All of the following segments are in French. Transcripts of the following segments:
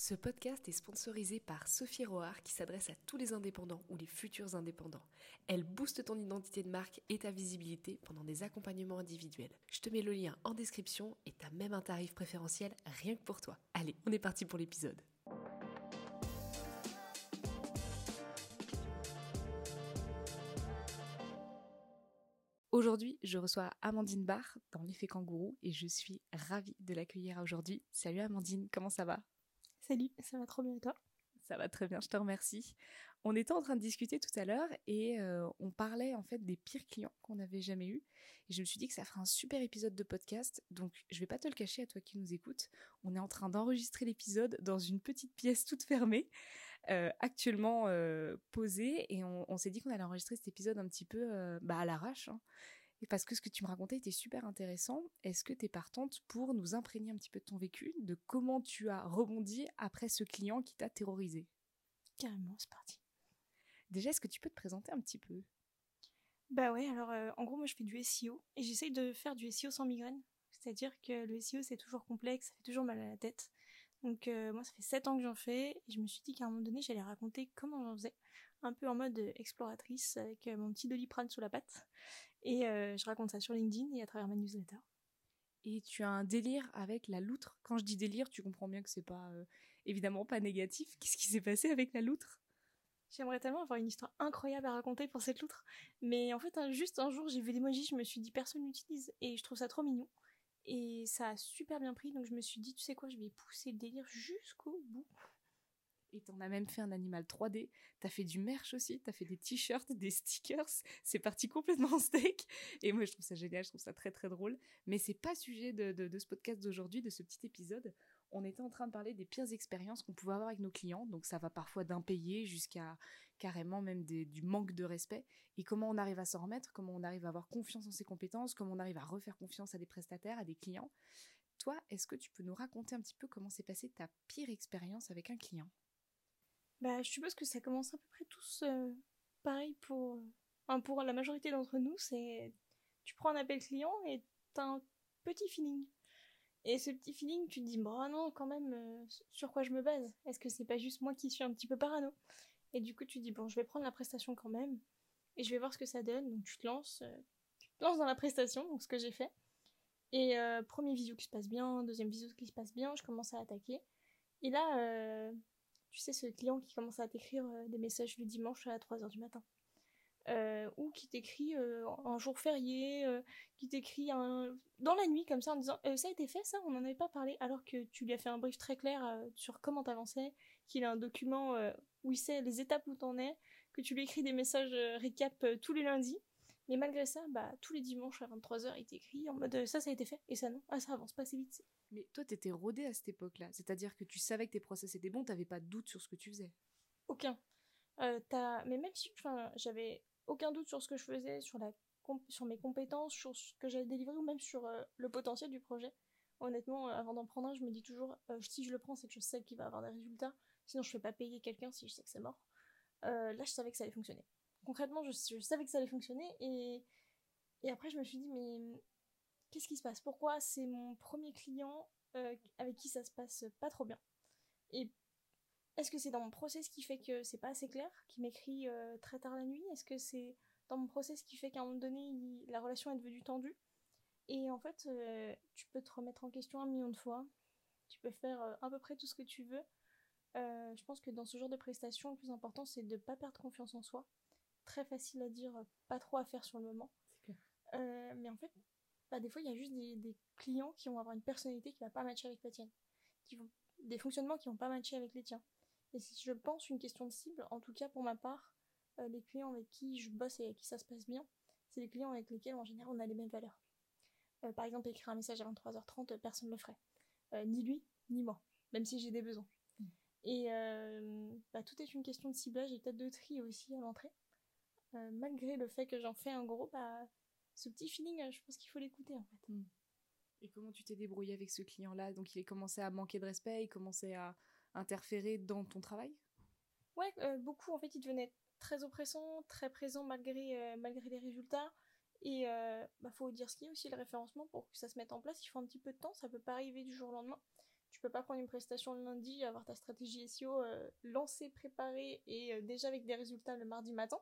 Ce podcast est sponsorisé par Sophie Roard qui s'adresse à tous les indépendants ou les futurs indépendants. Elle booste ton identité de marque et ta visibilité pendant des accompagnements individuels. Je te mets le lien en description et t'as même un tarif préférentiel rien que pour toi. Allez, on est parti pour l'épisode. Aujourd'hui, je reçois Amandine Barr dans l'effet kangourou et je suis ravie de l'accueillir aujourd'hui. Salut Amandine, comment ça va? Salut, ça va trop bien et toi? Ça va très bien, je te remercie. On était en train de discuter tout à l'heure et euh, on parlait en fait des pires clients qu'on avait jamais eus. Et je me suis dit que ça ferait un super épisode de podcast. Donc je vais pas te le cacher à toi qui nous écoutes. On est en train d'enregistrer l'épisode dans une petite pièce toute fermée, euh, actuellement euh, posée. Et on, s'est dit qu'on allait enregistrer cet épisode un petit peu bah, à l'arrache. Hein. Et parce que ce que tu me racontais était super intéressant, est-ce que tu es partante pour nous imprégner un petit peu de ton vécu, de comment tu as rebondi après ce client qui t'a terrorisé Carrément, c'est parti. Déjà, est-ce que tu peux te présenter un petit peu? Bah ouais, alors euh, en gros, moi je fais du SEO et j'essaye de faire du SEO sans migraine. C'est-à-dire que le SEO c'est toujours complexe, ça fait toujours mal à la tête. Donc euh, moi ça fait 7 ans que j'en fais et je me suis dit qu'à un moment donné j'allais raconter comment j'en faisais, un peu en mode exploratrice avec euh, mon petit doliprane sous la patte. Et euh, je raconte ça sur LinkedIn et à travers ma newsletter. Et tu as un délire avec la loutre? Quand je dis délire, tu comprends bien que c'est pas évidemment pas négatif. Qu'est-ce qui s'est passé avec la loutre? J'aimerais tellement avoir une histoire incroyable à raconter pour cette loutre. Mais en fait, juste un jour, j'ai vu l'emoji, je me suis dit personne n'utilise et je trouve ça trop mignon. Et ça a super bien pris, donc je me suis dit, tu sais quoi, je vais pousser le délire jusqu'au bout. Et t'en as même fait un animal 3D. T'as fait du merch aussi. T'as fait des t-shirts, des stickers. C'est parti complètement en steak. Et moi, je trouve ça génial. Je trouve ça très, très drôle. Mais c'est pas sujet de, de ce podcast d'aujourd'hui, de ce petit épisode on était en train de parler des pires expériences qu'on pouvait avoir avec nos clients. Donc ça va parfois d'impayés jusqu'à carrément même du manque de respect. Et comment on arrive à s'en remettre, comment on arrive à avoir confiance en ses compétences, comment on arrive à refaire confiance à des prestataires, à des clients? Toi, est-ce que tu peux nous raconter un petit peu comment s'est passée ta pire expérience avec un client? Bah, je suppose que ça commence à peu près tous euh, pareil pour, pour la majorité d'entre nous. C'est tu prends un appel client et t'as un petit feeling et ce petit feeling, tu te dis, bon, non, quand même, euh, sur quoi je me base? Est-ce que c'est pas juste moi qui suis un petit peu parano? Et du coup, tu te dis, bon, je vais prendre la prestation quand même, et je vais voir ce que ça donne. Donc, tu te lances, euh, tu te lances dans la prestation, donc ce que j'ai fait. Et euh, premier visio qui se passe bien, deuxième visio qui se passe bien, je commence à attaquer. Et là, tu sais, ce client qui commence à t'écrire des messages le dimanche à 3h du matin. Euh, ou qui t'écrit euh, un jour férié, euh, qui t'écrit un... dans la nuit comme ça en disant ça a été fait ça, on n'en avait pas parlé, alors que tu lui as fait un brief très clair sur comment t'avançais, qu'il a un document où il sait les étapes où t'en es, que tu lui écris des messages récap tous les lundis. Mais malgré ça, bah, tous les dimanches à 23h, il t'écrit en mode ça, ça a été fait, et ça non, ah, ça avance pas assez vite. Mais toi, t'étais rodé à cette époque-là, c'est-à-dire que tu savais que tes process étaient bons, t'avais pas de doute sur ce que tu faisais. Aucun. Euh, mais même si j'avais aucun doute sur ce que je faisais, sur, mes compétences, sur ce que j'allais délivrer ou même sur euh, le potentiel du projet. Honnêtement, euh, avant d'en prendre un, je me dis toujours, euh, si je le prends, c'est que je sais qu'il va avoir des résultats. Sinon, je ne fais pas payer quelqu'un si je sais que c'est mort. là, je savais que ça allait fonctionner. Concrètement, je, savais que ça allait fonctionner et, après, je me suis dit, mais qu'est-ce qui se passe? Pourquoi c'est mon premier client avec qui ça se passe pas trop bien? Est-ce que c'est dans mon process qui fait que c'est pas assez clair, qui m'écrit euh, très tard la nuit? Est-ce que c'est dans mon process qui fait qu'à un moment donné, la relation est devenue tendue? Et en fait, euh, tu peux te remettre en question un million de fois. Tu peux faire euh, à peu près tout ce que tu veux. je pense que dans ce genre de prestation, le plus important, c'est de ne pas perdre confiance en soi. Très facile à dire, pas trop à faire sur le moment. mais en fait, bah, des fois, il y a juste des, clients qui vont avoir une personnalité qui va pas matcher avec la tienne. Qui vont, des fonctionnements qui vont pas matcher avec les tiens. Et si je pense une question de cible, en tout cas pour ma part, euh, les clients avec qui je bosse et avec qui ça se passe bien, c'est les clients avec lesquels en général on a les mêmes valeurs. Euh, par exemple, écrire un message à 23h30, personne ne le ferait. Euh, ni lui, ni moi, même si j'ai des besoins. Mm. Et bah, tout est une question de ciblage et peut-être de tri aussi à l'entrée. malgré le fait que j'en fais un gros, bah, ce petit feeling, je pense qu'il faut l'écouter en fait. Mm. Et comment tu t'es débrouillé avec ce client-là? Donc il a commencé à manquer de respect, il commençait à, interférer dans ton travail? Ouais, euh, beaucoup. En fait, il devenait très oppressant, très présent malgré, euh, malgré les résultats. Et euh, bah, faut dire ce qu'il y a aussi, le référencement, pour que ça se mette en place, il faut un petit peu de temps, ça peut pas arriver du jour au lendemain. Tu peux pas prendre une prestation le lundi, avoir ta stratégie SEO lancée, préparée et déjà avec des résultats le mardi matin.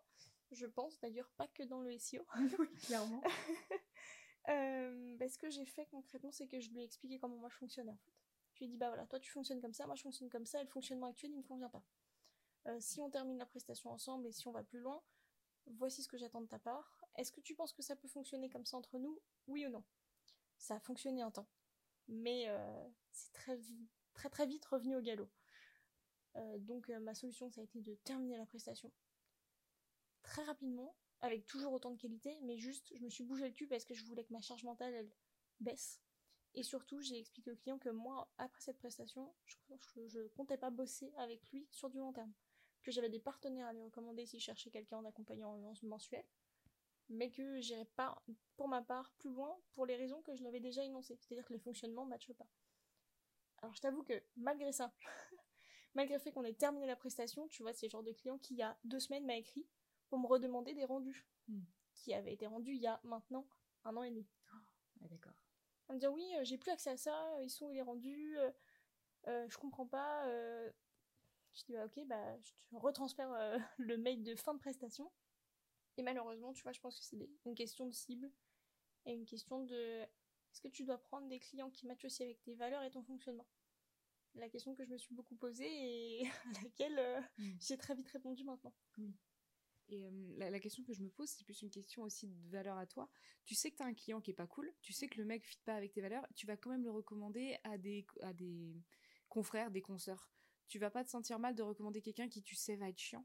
Je pense d'ailleurs pas que dans le SEO. oui, clairement. euh, bah, ce que j'ai fait concrètement, c'est que je lui ai expliqué comment moi je fonctionnais en fait. Je lui ai dit, bah voilà, toi tu fonctionnes comme ça, moi je fonctionne comme ça, et le fonctionnement actuel il me convient pas. Euh, si on termine la prestation ensemble et si on va plus loin, voici ce que j'attends de ta part. Est-ce que tu penses que ça peut fonctionner comme ça entre nous Oui ou non? Ça a fonctionné un temps. Mais euh, c'est très, très très vite revenu au galop. Euh, donc ma solution, ça a été de terminer la prestation très rapidement, avec toujours autant de qualité, mais juste je me suis bougé le cul parce que je voulais que ma charge mentale elle baisse. Et surtout, j'ai expliqué au client que moi, après cette prestation, je, je, comptais pas bosser avec lui sur du long terme. Que j'avais des partenaires à lui recommander s'il cherchait quelqu'un en accompagnant en mensuel, mais que j'irais pas, pour ma part, plus loin pour les raisons que je l'avais déjà énoncées. C'est-à-dire que les fonctionnements ne matchent pas. Alors je t'avoue que malgré ça, malgré le fait qu'on ait terminé la prestation, tu vois, c'est le genre de client qui, il y a deux semaines, m'a écrit pour me redemander des rendus, hmm. qui avaient été rendus il y a maintenant un an et demi. ah, d'accord à me dire oui, euh, j'ai plus accès à ça, ils sont où les rendus, euh, euh, je comprends pas. Je dis bah, ok, bah je te retransfère le mail de fin de prestation. Et malheureusement, tu vois, je pense que c'est une question de cible et une question de est-ce que tu dois prendre des clients qui matchent aussi avec tes valeurs et ton fonctionnement? La question que je me suis beaucoup posée et à laquelle mm. j'ai très vite répondu maintenant. Oui. Et la, question que je me pose, c'est plus une question aussi de valeur à toi. Tu sais que tu as un client qui est pas cool, tu sais que le mec ne fit pas avec tes valeurs, tu vas quand même le recommander à des, à des confrères, des consoeurs. Tu vas pas te sentir mal de recommander quelqu'un qui tu sais va être chiant?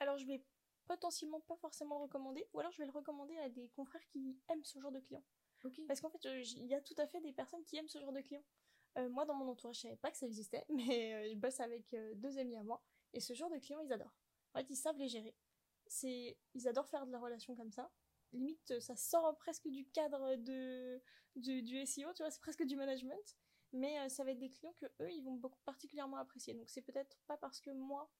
Alors je vais potentiellement pas forcément le recommander, ou alors je vais le recommander à des confrères qui aiment ce genre de client. Parce qu'en fait, il y a tout à fait des personnes qui aiment ce genre de client. Euh, moi, dans mon entourage, je savais pas que ça existait, mais euh, je bosse avec euh, deux amis à moi, et ce genre de clients, ils adorent. En fait, ils savent les gérer c'est ils adorent faire de la relation comme ça. Limite ça sort presque du cadre de du, SEO tu vois c'est presque du management. Mais euh, ça va être des clients que eux ils vont beaucoup particulièrement apprécier. Donc c'est peut-être pas parce que moi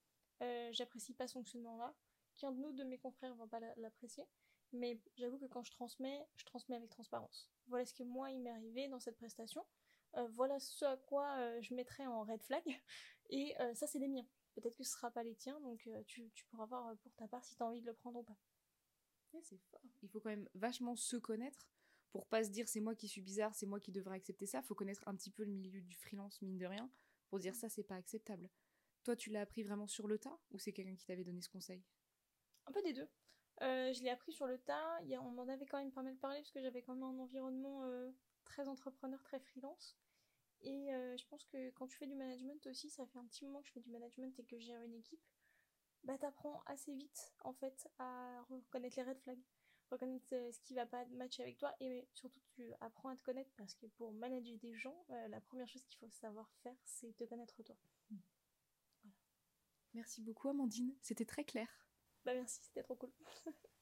euh, j'apprécie pas ce fonctionnement là qu'un de nous de mes confrères va pas l'apprécier. Mais j'avoue que quand je transmets je transmets avec transparence. Voilà ce que moi il m'est arrivé dans cette prestation. Euh, voilà ce à quoi je mettrais en red flag. Et ça c'est les miens peut-être que ce sera pas les tiens, donc euh, tu, pourras voir euh, pour ta part si tu as envie de le prendre ou pas. c'est fort. Il faut quand même vachement se connaître pour pas se dire c'est moi qui suis bizarre, c'est moi qui devrais accepter ça. Il faut connaître un petit peu le milieu du freelance, mine de rien, pour dire ça, c'est pas acceptable. Toi, tu l'as appris vraiment sur le tas ou c'est quelqu'un qui t'avait donné ce conseil? Un peu des deux. Euh, je l'ai appris sur le tas. Il on m'en avait quand même pas mal parlé parce que j'avais quand même un environnement très entrepreneur, très freelance. Et euh, je pense que quand tu fais du management aussi, ça fait un petit moment que je fais du management et que j'ai une équipe, bah t'apprends assez vite en fait à reconnaître les red flags, reconnaître euh, ce qui va pas matcher avec toi et surtout tu apprends à te connaître parce que pour manager des gens, euh, la première chose qu'il faut savoir faire c'est te connaître toi. Merci beaucoup Amandine, c'était très clair. Bah merci, c'était trop cool.